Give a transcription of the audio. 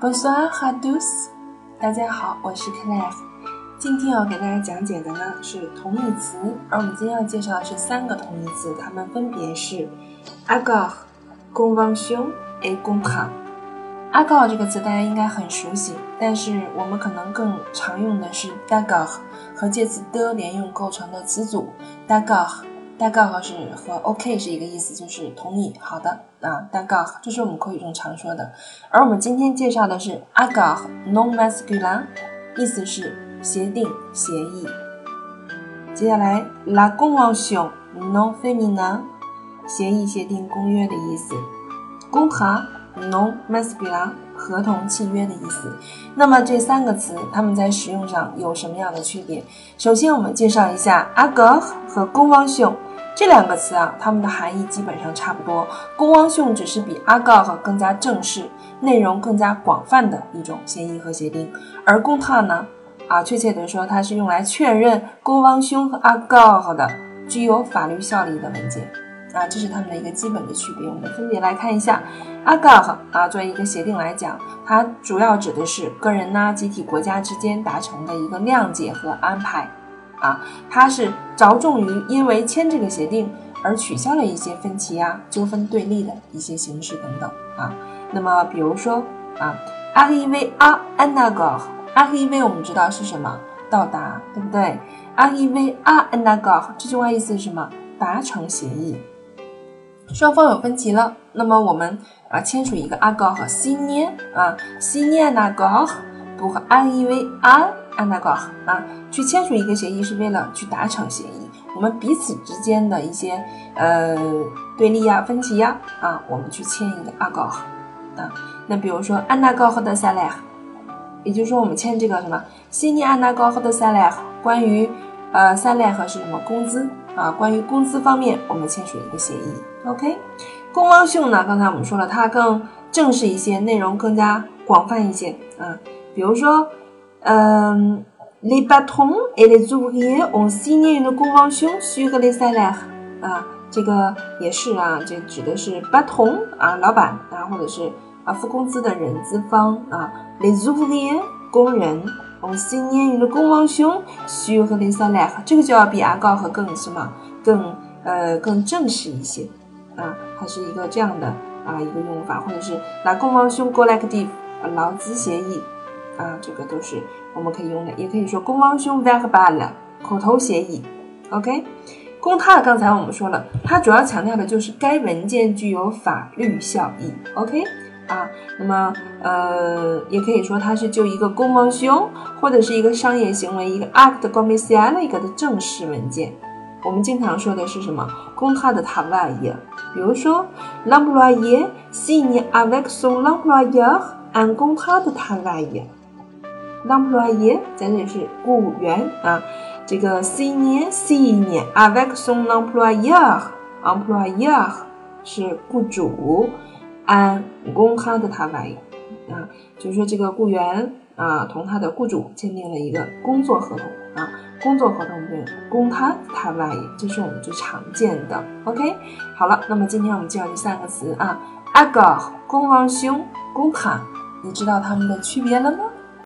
Bonsoir à tous，大家好，我是 Claire。今天要给大家讲解的呢是同义词，而我们今天要介绍的是三个同义词，它们分别是 accord、convention 和 contrat。accord 这个词大家应该很熟悉，但是我们可能更常用的是 d'accord 和介词的连用构成的词组 d'accord。大概和是和 OK 是一个意思，就是同意。好的啊，大概这是我们口语中常说的。而我们今天介绍的是 accord non masculin，意思是协定、协议。接下来 la convention non féminin，协议、协定、公约的意思。contrat non masculin。合同、契约的意思。那么这三个词，它们在使用上有什么样的区别？首先，我们介绍一下 accord 和 convention 这两个词啊，它们的含义基本上差不多。convention 只是比 accord 更加正式、内容更加广泛的一种协议和协定，而 contrat 呢，啊，确切的说，它是用来确认 convention 和阿告的具有法律效力的文件。啊，这是它们的一个基本的区别。我们分别来看一下，accord 啊，作为一个协定来讲，它主要指的是个人呐、集体、国家之间达成的一个谅解和安排。啊，它是着重于因为签这个协定而取消了一些分歧呀、纠纷对立的一些形式等等。啊，那么比如说啊，arriver à un accord，arriver 我们知道是什么？到达，对不对？arriver à un accord 这句话意思是什么？达成协议。双方有分歧了，那么我们啊签署一个 accord 和 signer 啊 signer accord 不和 arriver onago 啊去签署一个协议是为了去达成协议，我们彼此之间的一些呃对立呀、分歧呀啊，我们去签一个 accord 啊。那比如说 un accord de salaire，也就是说我们签这个什么 signer un accord de salaire，关于呃 salaf 是什么工资。啊，关于工资方面，我们签署一个协议。OK，公方性呢？刚才我们说了，它更正式一些，内容更加广泛一些。啊，比如说，嗯，les patrons et les ouvriers ont signé une convention sur les salaires。啊，这个也是啊，这指的是 patron 啊，老板啊，或者是啊付工资的人资方啊，les ouvriers 工人。我新年用的公王兄需和零三来，这个就要比阿高和更什么更呃更正式一些啊，它是一个这样的啊一个用法，或者是拿公王兄过来个地劳资协议啊，这个都是我们可以用的，也可以说公王兄 verbal 口头协议。OK，公他刚才我们说了，它主要强调的就是该文件具有法律效益。OK。啊，那么呃，也可以说它是就一个公方兄或者是一个商业行为一个 act commercial 一个的正式文件。我们经常说的是什么？公他的 travail。比如说，l'employé signe avec son employeur un contrat de travail。L'employé 在这里是雇员啊，这个 signe signe avec son employeur，employeur 是雇主。按公他的他来啊，就是说这个雇员啊同他的雇主签订了一个工作合同啊，工作合同对公他他来，这是我们最常见的。OK，好了，那么今天我们介绍这三个词啊，accord、公方兄、公他，你知道它们的区别了吗？